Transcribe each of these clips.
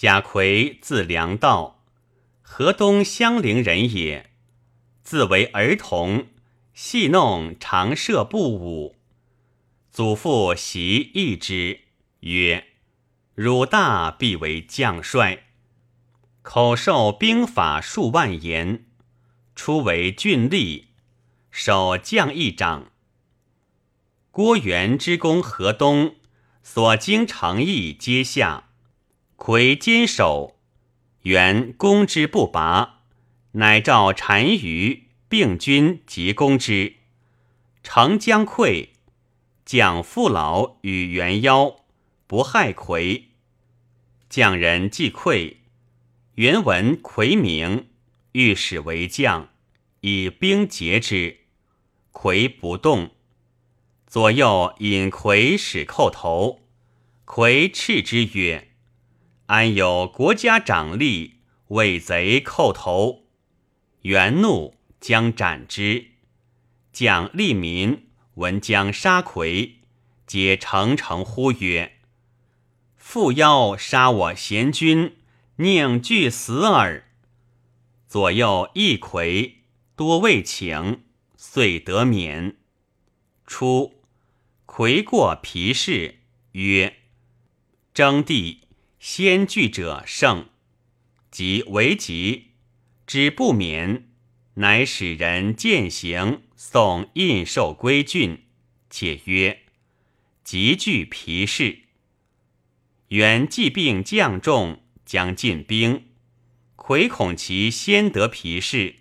贾逵字良道，河东襄陵人也。自为儿童，戏弄常设步舞。祖父习义之，曰：“汝大必为将帅。”口授兵法数万言，初为郡吏，守将一长。郭元之攻河东，所经城邑皆下。魁坚守，元攻之不拔，乃召单于并军急攻之。城将溃，将父老与元邀，不害魁。将人既溃，原闻魁名，欲使为将，以兵劫之。魁不动，左右引魁使叩头。魁斥之曰。安有国家长吏为贼叩头？元怒将斩之。将吏民闻将杀魁，皆诚诚呼曰：“父妖杀我贤君，宁惧死耳？”左右一魁，多未请，遂得免。初，魁过皮氏，曰：“征地。”先惧者胜，即为吉，之不免，乃使人践行，送印绶归郡，且曰：“急惧皮氏。”原既病将众，将进兵，魁恐其先得皮氏，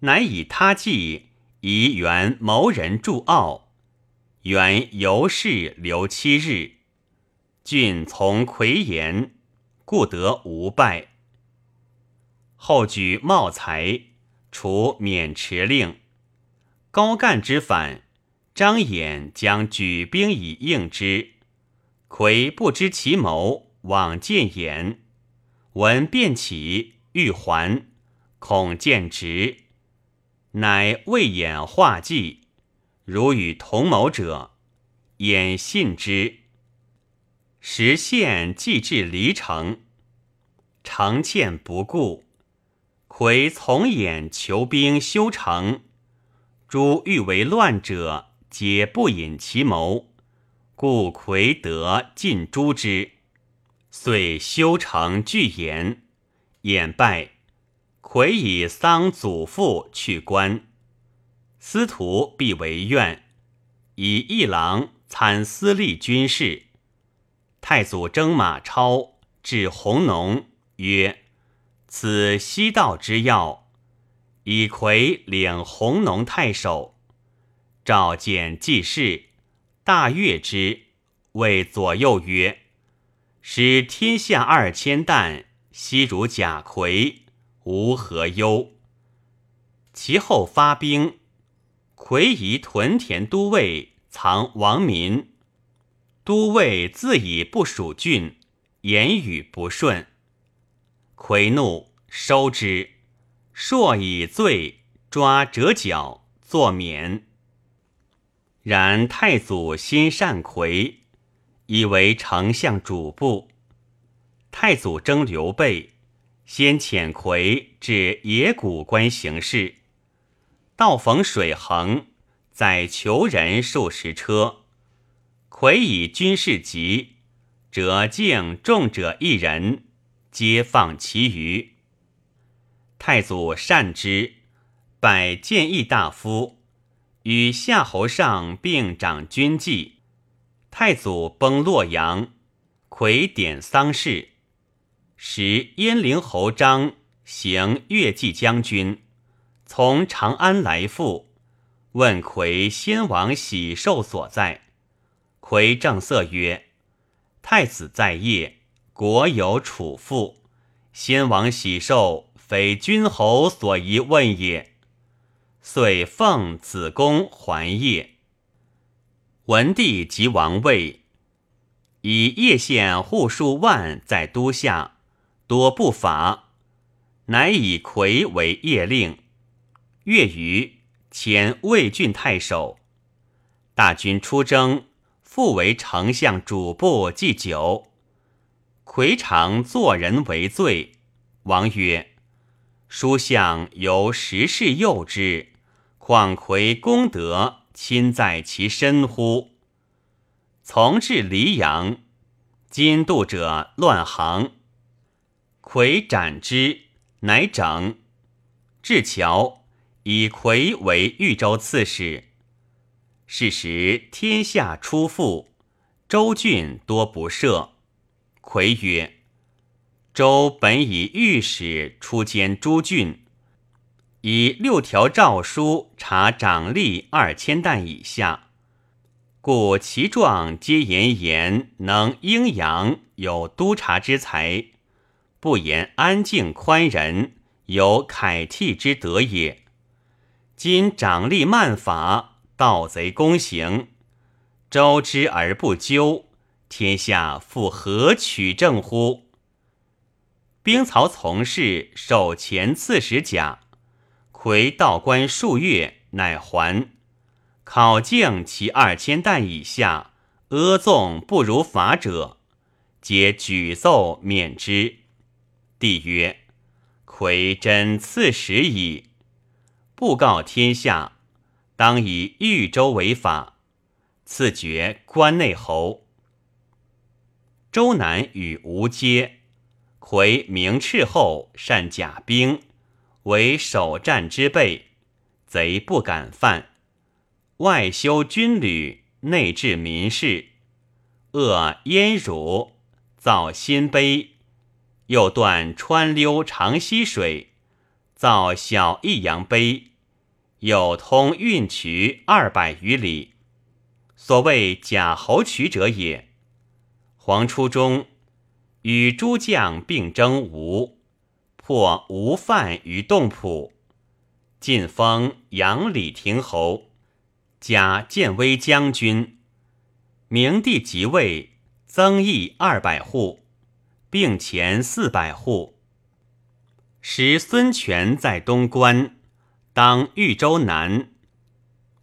乃以他计，以原谋人助傲，原游氏留七日。郡从魁言，故得无败。后举茂才，除免持令。高干之反，张衍将举兵以应之。魁不知其谋，往见言，闻便起，欲还，恐见直，乃为演画计，如与同谋者，衍信之。时县既至离城，城欠不顾，魁从演求兵修城。诸欲为乱者，皆不引其谋，故魁得尽诛之。遂修城拒言，演败。魁以丧祖父去官，司徒必为怨，以一郎参司隶军事。太祖征马超至弘农，曰：“此西道之要。”以魁领弘农太守，召见季氏，大悦之，谓左右曰：“使天下二千担，悉如贾逵，无何忧。”其后发兵，魁移屯田都尉，藏王民。都尉自以不属郡，言语不顺。魁怒，收之。朔以罪抓折角，作免。然太祖心善魁，以为丞相主簿。太祖征刘备，先遣魁至野谷关行事，道逢水横，载求人数十车。魁以军事急，折敬重者一人，皆放其余。太祖善之，拜谏议大夫，与夏侯尚并掌军纪。太祖崩洛阳，魁典丧事，使燕陵侯张行越骑将军，从长安来复，问魁先王喜寿所在。魁正色曰：“太子在业，国有储父。先王喜寿，非君侯所宜问也。”遂奉子公还业。文帝即王位，以叶县户数万在都下，多不法，乃以魁为业令。月余，迁魏郡太守。大军出征。复为丞相主簿祭酒，魁常作人为罪。王曰：“书相由时事诱之，况魁功德亲在其身乎？”从至黎阳，今度者乱行。魁斩之，乃整。至桥，以魁为豫州刺史。是时天下初富，州郡多不赦。魁曰：“周本以御史出监诸郡，以六条诏书查长吏二千担以下。”故其状皆言言能阴阳有督察之才，不言安静宽仁有楷替之德也。今掌吏慢法，盗贼公行，周之而不究，天下复何取正乎？兵曹从事守前刺史甲，魁道官数月，乃还。考境其二千担以下，阿纵不如法者，皆举奏免之。帝曰：“魁真刺史矣，布告天下，当以豫州为法，赐爵关内侯。”周南与吴皆，魁明斥后，善甲兵，为首战之备，贼不敢犯。外修军旅，内治民事，遏燕辱，造新碑，又断川溜长溪水，造小益阳碑，有通运渠二百余里，所谓假侯渠者也。黄初中，与诸将并征吴，破吴犯于洞浦，晋封杨李亭侯。加建威将军，明帝即位，增邑二百户，并前四百户。时孙权在东关，当豫州南，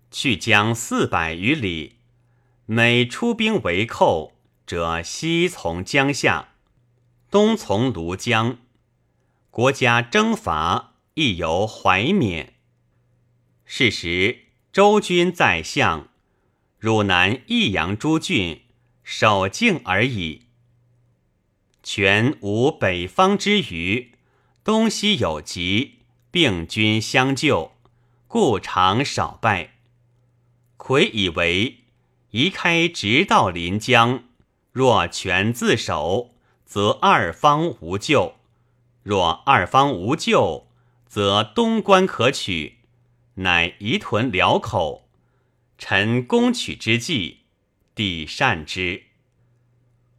去将四百余里。每出兵围寇，者西从江夏，东从庐江。国家征伐，亦由怀缅。是时。周军在相，汝南益阳诸郡守境而已。全无北方之余，东西有疾，并军相救，故常少败。魁以为移开直道临江，若全自守，则二方无救；若二方无救，则东关可取。乃移屯辽口，臣攻取之计，帝善之。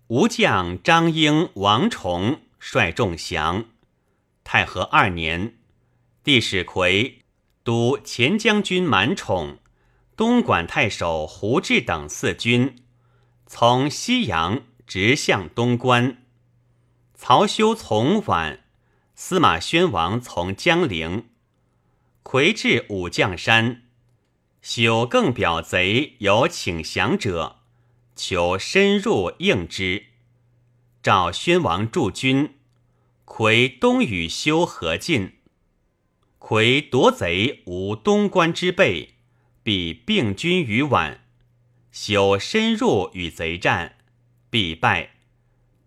吴将张英、王崇率众降。太和二年，帝使魁督前将军满宠、东莞太守胡志等四军，从西阳直向东关。曹休从宛，司马宣王从江陵。魁至武将山，朽更表贼有请降者，求深入应之。召宣王驻军，魁东与修合进。魁夺贼无东关之备，必并军于宛。修深入与贼战，必败。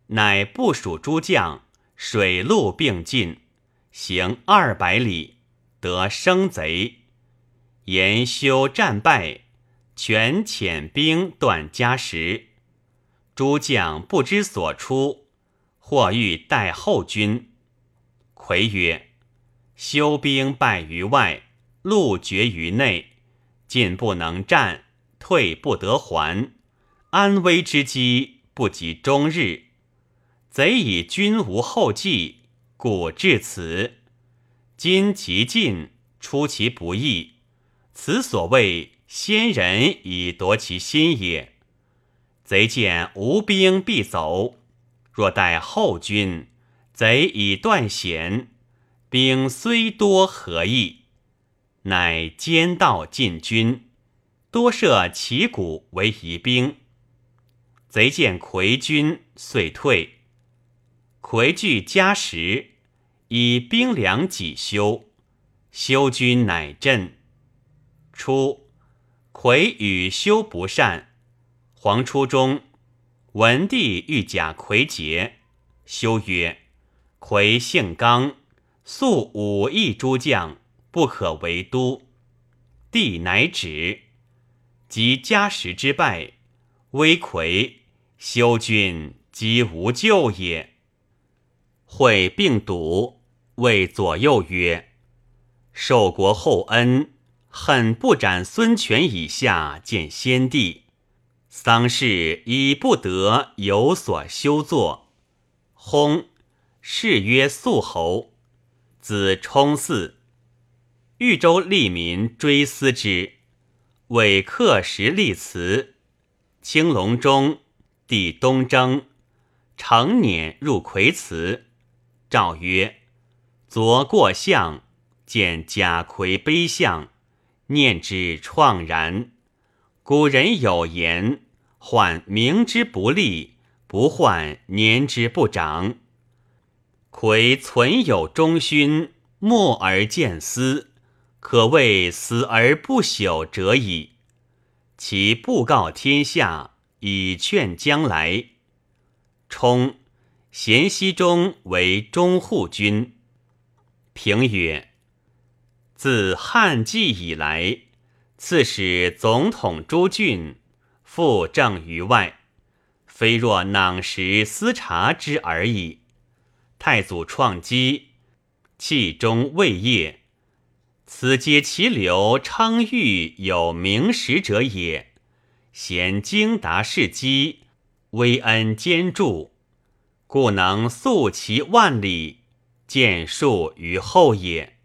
乃部署诸将，水陆并进，行二百里。得生贼，言修战败，全遣兵断家时，诸将不知所出，或欲待后军。魁曰：“修兵败于外，路绝于内，进不能战，退不得还，安危之机不及终日。贼以军无后继，故至此。”今其进，出其不意，此所谓先人以夺其心也。贼见无兵必走，若待后军，贼以断险，兵虽多何益？乃兼道进军，多设旗鼓为疑兵。贼见魁军，遂退。魁具嘉时，以兵粮己修，修君乃振。初，魁与修不善。黄初中，文帝欲假魁节，修曰：“魁性刚，素武艺诸将，不可为都。”帝乃止。及嘉时之败，微魁修君即无救也。会病笃，谓左右曰：“受国厚恩，恨不斩孙权以下见先帝。丧事已不得有所修作。”薨，谥曰肃侯，子冲嗣。豫州利民追思之，为刻石立祠。青龙中，帝东征，成辇入魁祠。诏曰：“昨过相，见贾逵碑相，念之怆然。古人有言：‘患名之不立，不患年之不长。’逵存有忠勋，默而见思，可谓死而不朽者矣。其布告天下，以劝将来。冲。”咸熙中为中护军。平曰：自汉纪以来，刺史总统诸郡，复政于外，非若囊食私察之而已。太祖创基，气中未业，此皆其流昌裕有名实者也。贤经达事机，威恩兼著。故能速其万里，建树于后也。